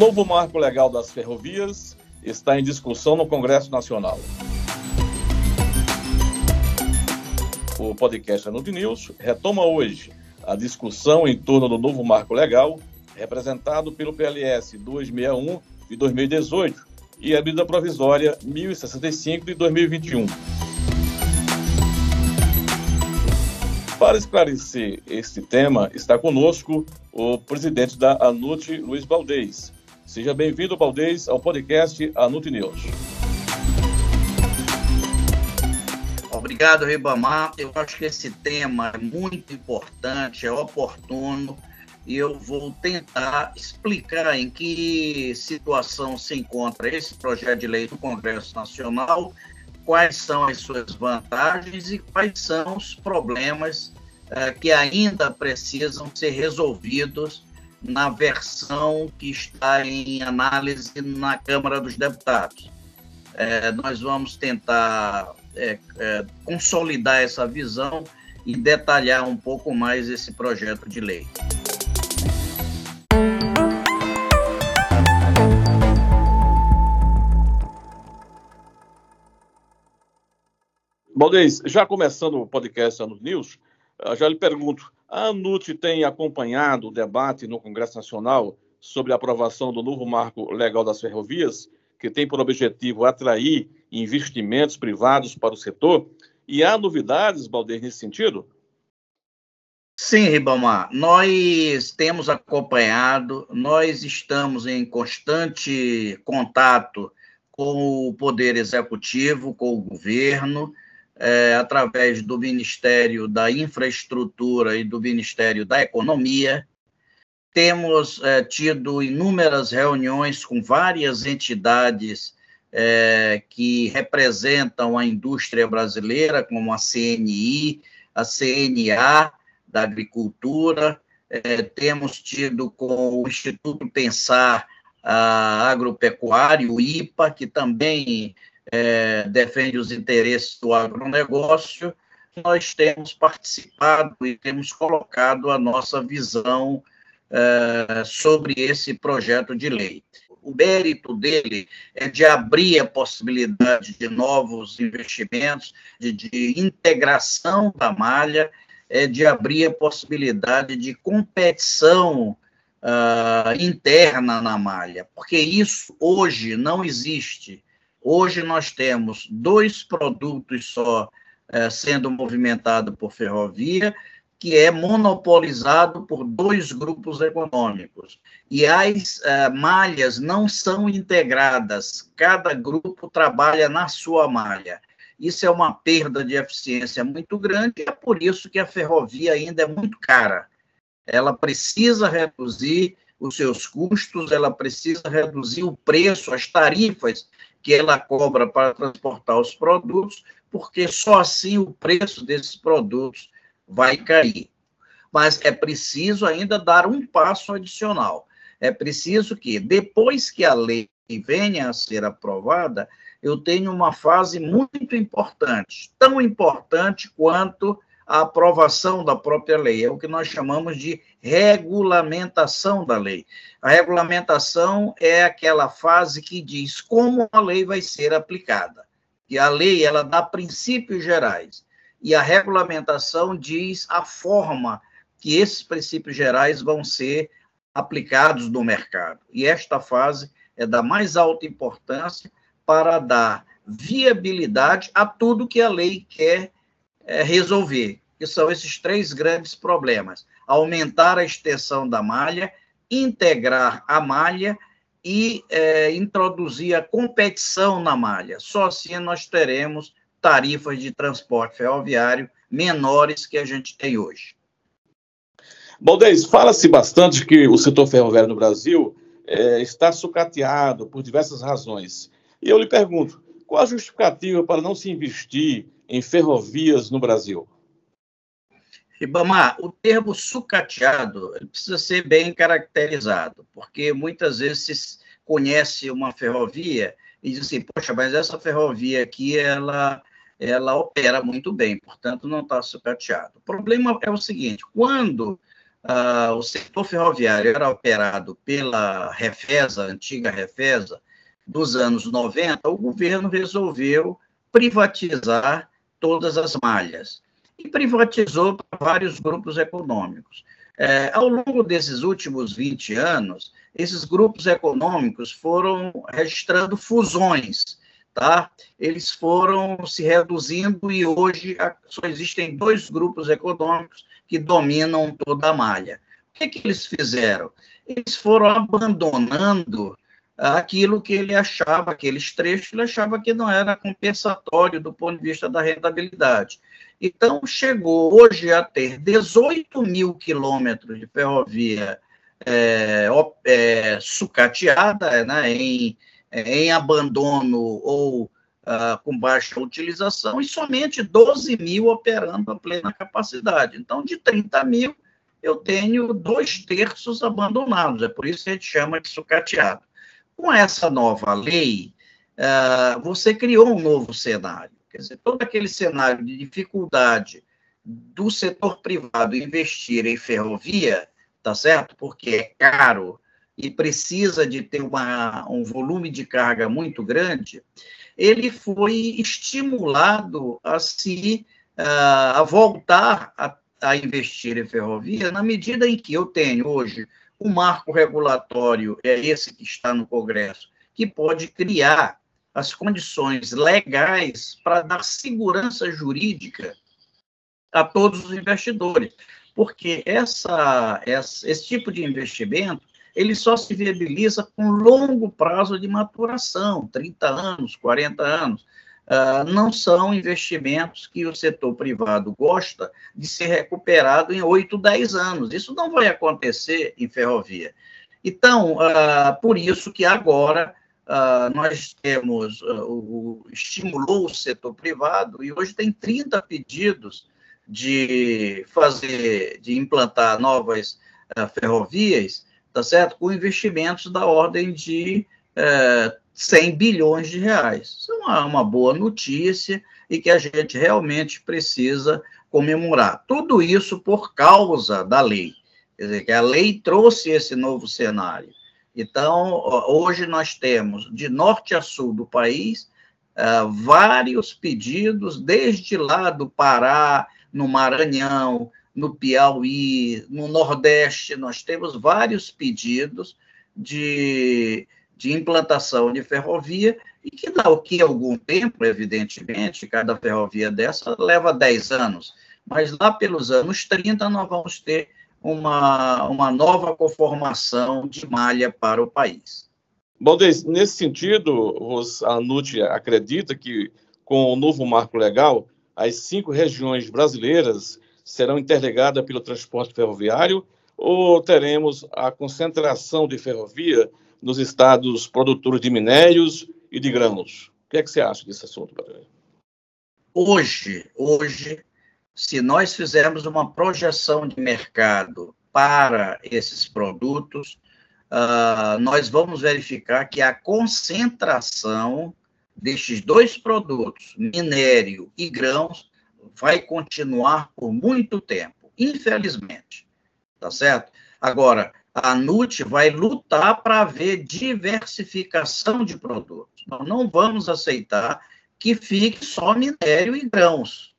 novo marco legal das ferrovias está em discussão no Congresso Nacional. O podcast Anut News retoma hoje a discussão em torno do novo marco legal, representado pelo PLS 261 de 2018 e a medida provisória 1065 de 2021. Para esclarecer este tema, está conosco o presidente da ANUT, Luiz Baldez. Seja bem-vindo, Baldez, ao podcast ANUT News. Obrigado, Ribamar. Eu acho que esse tema é muito importante, é oportuno, e eu vou tentar explicar em que situação se encontra esse projeto de lei do Congresso Nacional, quais são as suas vantagens e quais são os problemas eh, que ainda precisam ser resolvidos na versão que está em análise na Câmara dos Deputados. Eh, nós vamos tentar é, é, consolidar essa visão e detalhar um pouco mais esse projeto de lei. Baldez, já começando o podcast Anos News, já lhe pergunto, a ANUT tem acompanhado o debate no Congresso Nacional sobre a aprovação do novo marco legal das ferrovias, que tem por objetivo atrair investimentos privados para o setor. E há novidades, Balder, nesse sentido? Sim, Ribamar, nós temos acompanhado, nós estamos em constante contato com o Poder Executivo, com o governo, é, através do Ministério da Infraestrutura e do Ministério da Economia. Temos é, tido inúmeras reuniões com várias entidades é, que representam a indústria brasileira, como a CNI, a CNA da Agricultura, é, temos tido com o Instituto Pensar Agropecuário, o IPA, que também é, defende os interesses do agronegócio, nós temos participado e temos colocado a nossa visão é, sobre esse projeto de lei o mérito dele é de abrir a possibilidade de novos investimentos, de, de integração da malha, é de abrir a possibilidade de competição uh, interna na malha, porque isso hoje não existe. Hoje nós temos dois produtos só uh, sendo movimentado por ferrovia que é monopolizado por dois grupos econômicos. E as uh, malhas não são integradas, cada grupo trabalha na sua malha. Isso é uma perda de eficiência muito grande, é por isso que a ferrovia ainda é muito cara. Ela precisa reduzir os seus custos, ela precisa reduzir o preço, as tarifas que ela cobra para transportar os produtos, porque só assim o preço desses produtos vai cair. Mas é preciso ainda dar um passo adicional. É preciso que, depois que a lei venha a ser aprovada, eu tenho uma fase muito importante, tão importante quanto a aprovação da própria lei, é o que nós chamamos de regulamentação da lei. A regulamentação é aquela fase que diz como a lei vai ser aplicada. E a lei, ela dá princípios gerais e a regulamentação diz a forma que esses princípios gerais vão ser aplicados no mercado. E esta fase é da mais alta importância para dar viabilidade a tudo que a lei quer é, resolver, que são esses três grandes problemas: aumentar a extensão da malha, integrar a malha e é, introduzir a competição na malha. Só assim nós teremos tarifas de transporte ferroviário menores que a gente tem hoje. Baldez, fala-se bastante que o setor ferroviário no Brasil é, está sucateado por diversas razões. E eu lhe pergunto, qual a justificativa para não se investir em ferrovias no Brasil? Ribamar, o termo sucateado precisa ser bem caracterizado, porque muitas vezes se conhece uma ferrovia e diz assim, poxa, mas essa ferrovia aqui, ela ela opera muito bem, portanto, não está sucateado. O problema é o seguinte: quando uh, o setor ferroviário era operado pela Refesa, antiga Refesa, dos anos 90, o governo resolveu privatizar todas as malhas e privatizou para vários grupos econômicos. É, ao longo desses últimos 20 anos, esses grupos econômicos foram registrando fusões, tá? Eles foram se reduzindo e hoje só existem dois grupos econômicos que dominam toda a malha. O que, que eles fizeram? Eles foram abandonando aquilo que ele achava, aqueles trechos, ele achava que não era compensatório do ponto de vista da rentabilidade. Então, chegou hoje a ter 18 mil quilômetros de ferrovia é, é, sucateada, né, em, em abandono ou uh, com baixa utilização, e somente 12 mil operando a plena capacidade. Então, de 30 mil, eu tenho dois terços abandonados, é por isso que a gente chama de sucateado. Com essa nova lei, uh, você criou um novo cenário. Quer dizer, todo aquele cenário de dificuldade do setor privado investir em ferrovia, tá certo? Porque é caro e precisa de ter uma, um volume de carga muito grande, ele foi estimulado a se uh, a voltar a, a investir em ferrovia na medida em que eu tenho hoje o marco regulatório é esse que está no Congresso, que pode criar as condições legais para dar segurança jurídica a todos os investidores, porque essa, essa, esse tipo de investimento ele só se viabiliza com longo prazo de maturação, 30 anos, 40 anos. Uh, não são investimentos que o setor privado gosta de ser recuperado em 8, 10 anos. Isso não vai acontecer em ferrovia. Então, uh, por isso que agora uh, nós temos, o, estimulou o setor privado e hoje tem 30 pedidos de fazer, de implantar novas ferrovias, tá certo? Com investimentos da ordem de 100 bilhões de reais. Isso é uma, uma boa notícia e que a gente realmente precisa comemorar. Tudo isso por causa da lei. Quer dizer, que a lei trouxe esse novo cenário. Então, hoje nós temos, de norte a sul do país, uh, vários pedidos, desde lá do Pará, no Maranhão, no Piauí, no Nordeste, nós temos vários pedidos de de implantação de ferrovia e que daqui a algum tempo, evidentemente, cada ferrovia dessa leva 10 anos, mas lá pelos anos 30 nós vamos ter uma, uma nova conformação de malha para o país. Bom, nesse sentido, a NUT acredita que com o novo marco legal, as cinco regiões brasileiras serão interligadas pelo transporte ferroviário ou teremos a concentração de ferrovia nos estados produtores de minérios e de grãos. O que é que você acha desse assunto, Patrícia? Hoje, hoje, se nós fizermos uma projeção de mercado para esses produtos, uh, nós vamos verificar que a concentração destes dois produtos, minério e grãos, vai continuar por muito tempo, infelizmente. Tá certo? Agora, a NUT vai lutar para haver diversificação de produtos. Nós não vamos aceitar que fique só minério e grãos.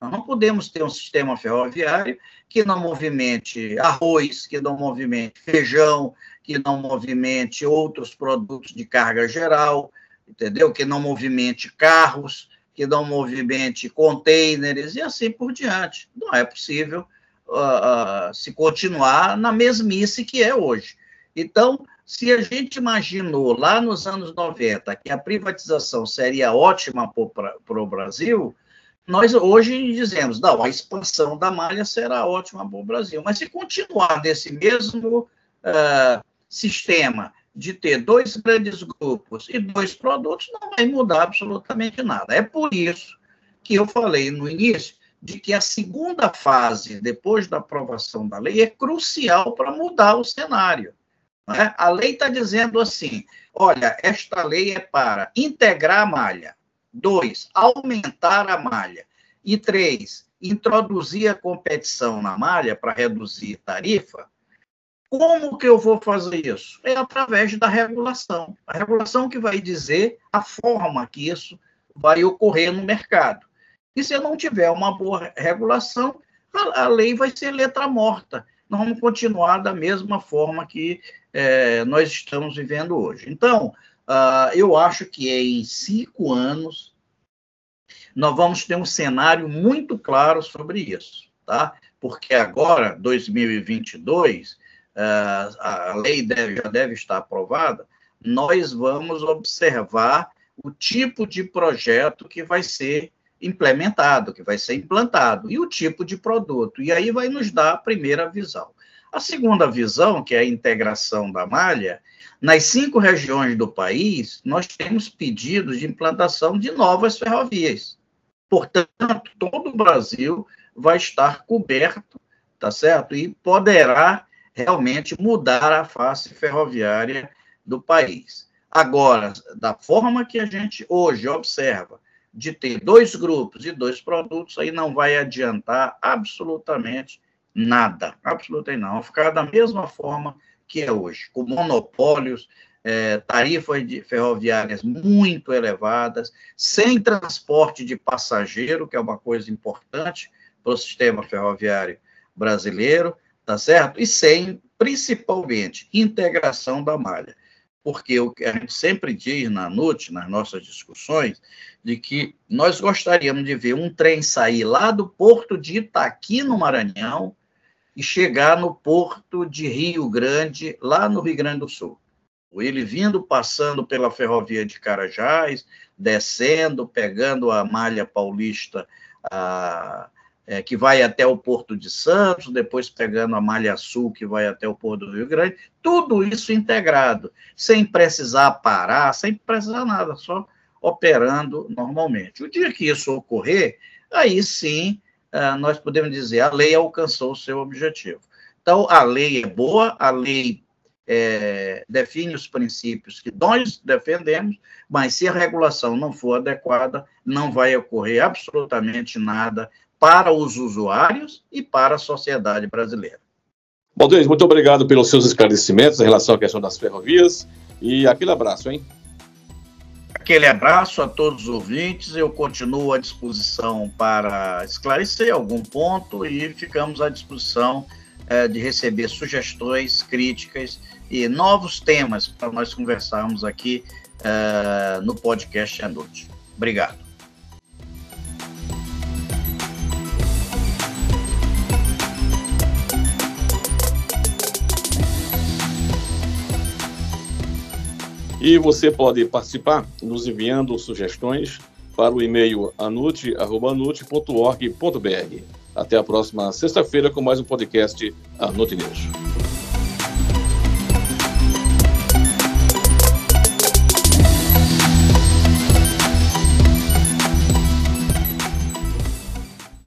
Nós não podemos ter um sistema ferroviário que não movimente arroz, que não movimente feijão, que não movimente outros produtos de carga geral, entendeu? Que não movimente carros, que não movimente containers e assim por diante. Não é possível uh, se continuar na mesmice que é hoje. Então, se a gente imaginou lá nos anos 90 que a privatização seria ótima para o Brasil, nós hoje dizemos, não, a expansão da malha será ótima para o Brasil. Mas se continuar nesse mesmo uh, sistema de ter dois grandes grupos e dois produtos, não vai mudar absolutamente nada. É por isso que eu falei no início de que a segunda fase, depois da aprovação da lei, é crucial para mudar o cenário. É? A lei está dizendo assim: olha, esta lei é para integrar a malha, dois, aumentar a malha, e três, introduzir a competição na malha para reduzir tarifa, como que eu vou fazer isso? É através da regulação. A regulação que vai dizer a forma que isso vai ocorrer no mercado. E se não tiver uma boa regulação, a, a lei vai ser letra morta. Nós vamos continuar da mesma forma que é, nós estamos vivendo hoje. Então, uh, eu acho que em cinco anos nós vamos ter um cenário muito claro sobre isso, tá? Porque agora, 2022, uh, a lei deve, já deve estar aprovada, nós vamos observar o tipo de projeto que vai ser implementado, que vai ser implantado, e o tipo de produto. E aí vai nos dar a primeira visão. A segunda visão, que é a integração da malha, nas cinco regiões do país, nós temos pedidos de implantação de novas ferrovias. Portanto, todo o Brasil vai estar coberto, tá certo? E poderá realmente mudar a face ferroviária do país. Agora, da forma que a gente hoje observa, de ter dois grupos e dois produtos, aí não vai adiantar absolutamente nada. Absolutamente não. Vai ficar da mesma forma que é hoje, com monopólios, é, tarifas ferroviárias muito elevadas, sem transporte de passageiro, que é uma coisa importante para o sistema ferroviário brasileiro, tá certo? E sem, principalmente, integração da malha porque o que a gente sempre diz na NUT, nas nossas discussões, de que nós gostaríamos de ver um trem sair lá do porto de Itaqui, no Maranhão, e chegar no porto de Rio Grande, lá no Rio Grande do Sul. Ele vindo, passando pela ferrovia de Carajás, descendo, pegando a malha paulista, a, é, que vai até o Porto de Santos, depois pegando a Malha Sul, que vai até o Porto do Rio Grande, tudo isso integrado, sem precisar parar, sem precisar nada, só operando normalmente. O dia que isso ocorrer, aí sim é, nós podemos dizer a lei alcançou o seu objetivo. Então, a lei é boa, a lei é, define os princípios que nós defendemos, mas se a regulação não for adequada, não vai ocorrer absolutamente nada para os usuários e para a sociedade brasileira. Baldez, muito obrigado pelos seus esclarecimentos em relação à questão das ferrovias e aquele abraço, hein? Aquele abraço a todos os ouvintes. Eu continuo à disposição para esclarecer algum ponto e ficamos à disposição é, de receber sugestões, críticas e novos temas para nós conversarmos aqui é, no podcast à noite. Obrigado. E você pode participar nos enviando sugestões para o e-mail anute.org.br. Até a próxima sexta-feira com mais um podcast Anute News.